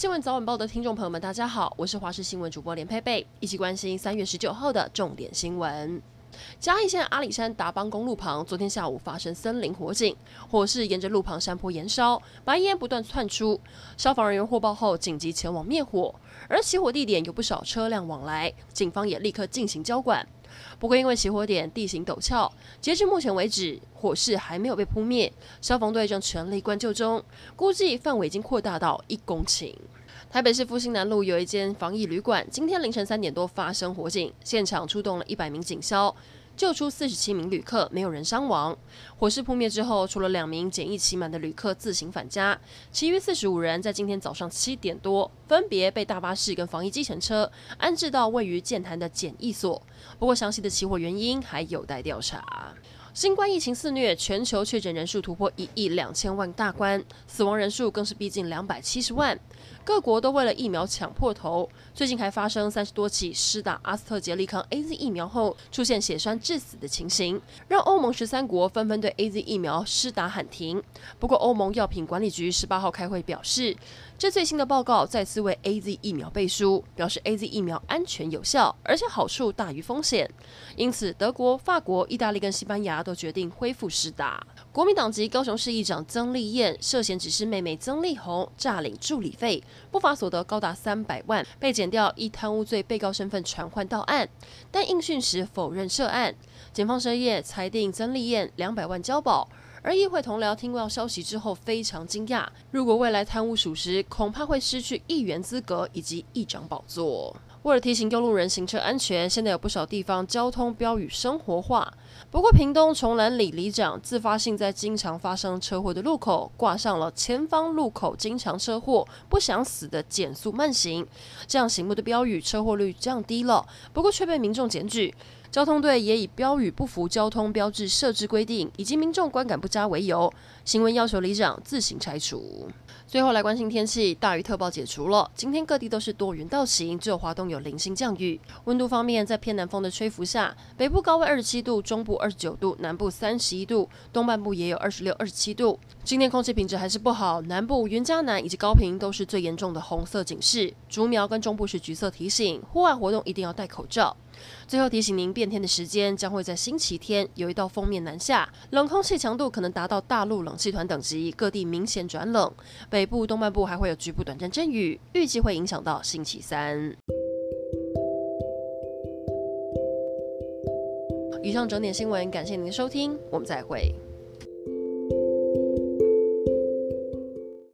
新闻早晚报的听众朋友们，大家好，我是华视新闻主播连佩佩，一起关心三月十九号的重点新闻。嘉义县阿里山达邦公路旁，昨天下午发生森林火警，火势沿着路旁山坡延烧，白烟不断窜出。消防人员获报后紧急前往灭火，而起火地点有不少车辆往来，警方也立刻进行交管。不过因为起火点地形陡峭，截至目前为止，火势还没有被扑灭，消防队正全力灌救中，估计范围已经扩大到一公顷。台北市复兴南路有一间防疫旅馆，今天凌晨三点多发生火警，现场出动了一百名警消，救出四十七名旅客，没有人伤亡。火势扑灭之后，除了两名检疫期满的旅客自行返家，其余四十五人在今天早上七点多分别被大巴士跟防疫计程车安置到位于剑潭的检疫所。不过，详细的起火原因还有待调查。新冠疫情肆虐，全球确诊人数突破一亿两千万大关，死亡人数更是逼近两百七十万。各国都为了疫苗抢破头，最近还发生三十多起施打阿斯特捷利康 AZ 疫苗后出现血栓致死的情形，让欧盟十三国纷纷对 AZ 疫苗施打喊停。不过，欧盟药品管理局十八号开会表示，这最新的报告再次为 AZ 疫苗背书，表示 AZ 疫苗安全有效，而且好处大于风险。因此，德国、法国、意大利跟西班牙都决定恢复施打。国民党籍高雄市议长曾丽燕涉嫌指示妹妹曾丽红诈领助理费，不法所得高达三百万，被检调依贪污罪被告身份传唤到案，但应讯时否认涉案。检方深夜裁定曾丽燕两百万交保。而议会同僚听到消息之后非常惊讶，如果未来贪污属实，恐怕会失去议员资格以及议长宝座。为了提醒用路人行车安全，现在有不少地方交通标语生活化。不过，屏东崇兰里里长自发性在经常发生车祸的路口挂上了“前方路口经常车祸，不想死的减速慢行”这样醒目的标语，车祸率降低了，不过却被民众检举。交通队也以标语不符交通标志设置规定，以及民众观感不佳为由，行文要求里长自行拆除。最后来关心天气，大雨特报解除了，今天各地都是多云到晴，只有华东有零星降雨。温度方面，在偏南风的吹拂下，北部高温二十七度，中部二十九度，南部三十一度，东半部也有二十六、二十七度。今天空气品质还是不好，南部云嘉南以及高屏都是最严重的红色警示，竹苗跟中部是橘色提醒，户外活动一定要戴口罩。最后提醒您，变天的时间将会在星期天，有一道锋面南下，冷空气强度可能达到大陆冷气团等级，各地明显转冷。北部、东半部还会有局部短暂阵雨，预计会影响到星期三。以上整点新闻，感谢您的收听，我们再会。